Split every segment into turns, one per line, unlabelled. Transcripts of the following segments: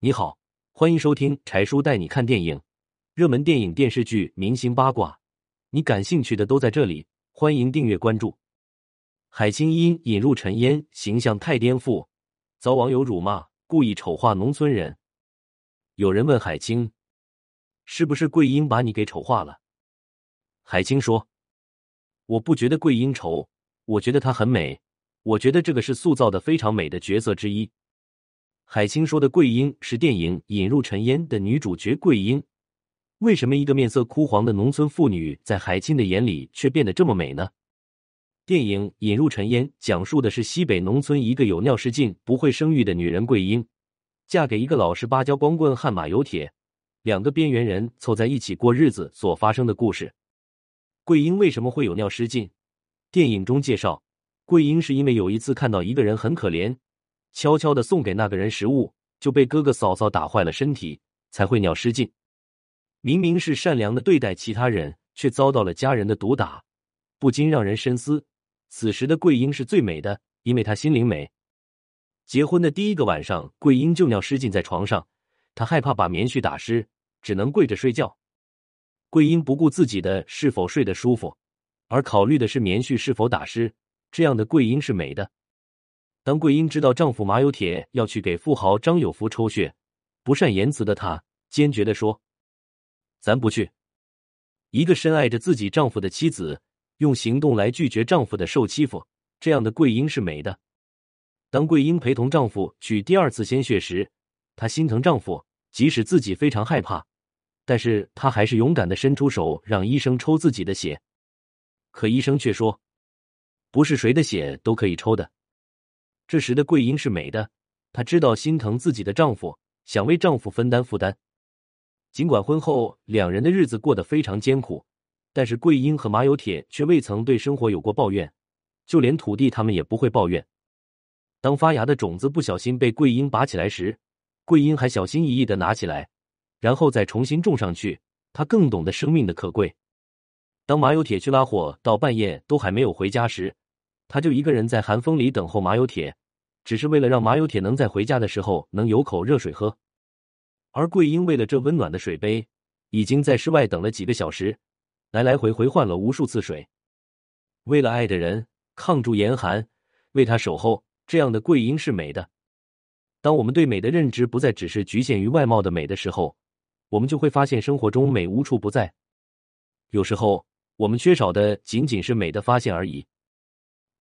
你好，欢迎收听柴叔带你看电影，热门电影、电视剧、明星八卦，你感兴趣的都在这里。欢迎订阅关注。海清因引入尘烟，形象太颠覆，遭网友辱骂，故意丑化农村人。有人问海清，是不是桂英把你给丑化了？海清说：“我不觉得桂英丑，我觉得她很美。”我觉得这个是塑造的非常美的角色之一。海清说的桂英是电影《引入尘烟》的女主角桂英。为什么一个面色枯黄的农村妇女在海清的眼里却变得这么美呢？电影《引入尘烟》讲述的是西北农村一个有尿失禁、不会生育的女人桂英，嫁给一个老实巴交光棍悍马有铁，两个边缘人凑在一起过日子所发生的故事。桂英为什么会有尿失禁？电影中介绍。桂英是因为有一次看到一个人很可怜，悄悄的送给那个人食物，就被哥哥嫂嫂打坏了身体，才会尿失禁。明明是善良的对待其他人，却遭到了家人的毒打，不禁让人深思。此时的桂英是最美的，因为她心灵美。结婚的第一个晚上，桂英就尿失禁在床上，她害怕把棉絮打湿，只能跪着睡觉。桂英不顾自己的是否睡得舒服，而考虑的是棉絮是否打湿。这样的桂英是美的。当桂英知道丈夫马有铁要去给富豪张有福抽血，不善言辞的她坚决的说：“咱不去。”一个深爱着自己丈夫的妻子，用行动来拒绝丈夫的受欺负，这样的桂英是美的。当桂英陪同丈夫取第二次鲜血时，她心疼丈夫，即使自己非常害怕，但是她还是勇敢的伸出手让医生抽自己的血，可医生却说。不是谁的血都可以抽的。这时的桂英是美的，她知道心疼自己的丈夫，想为丈夫分担负担。尽管婚后两人的日子过得非常艰苦，但是桂英和马有铁却未曾对生活有过抱怨，就连土地他们也不会抱怨。当发芽的种子不小心被桂英拔起来时，桂英还小心翼翼的拿起来，然后再重新种上去。她更懂得生命的可贵。当马有铁去拉货到半夜都还没有回家时，他就一个人在寒风里等候马有铁，只是为了让马有铁能在回家的时候能有口热水喝。而桂英为了这温暖的水杯，已经在室外等了几个小时，来来回回换了无数次水。为了爱的人抗住严寒，为他守候，这样的桂英是美的。当我们对美的认知不再只是局限于外貌的美的时候，我们就会发现生活中美无处不在。有时候。我们缺少的仅仅是美的发现而已。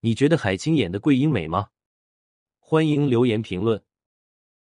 你觉得海清演的桂英美吗？欢迎留言评论。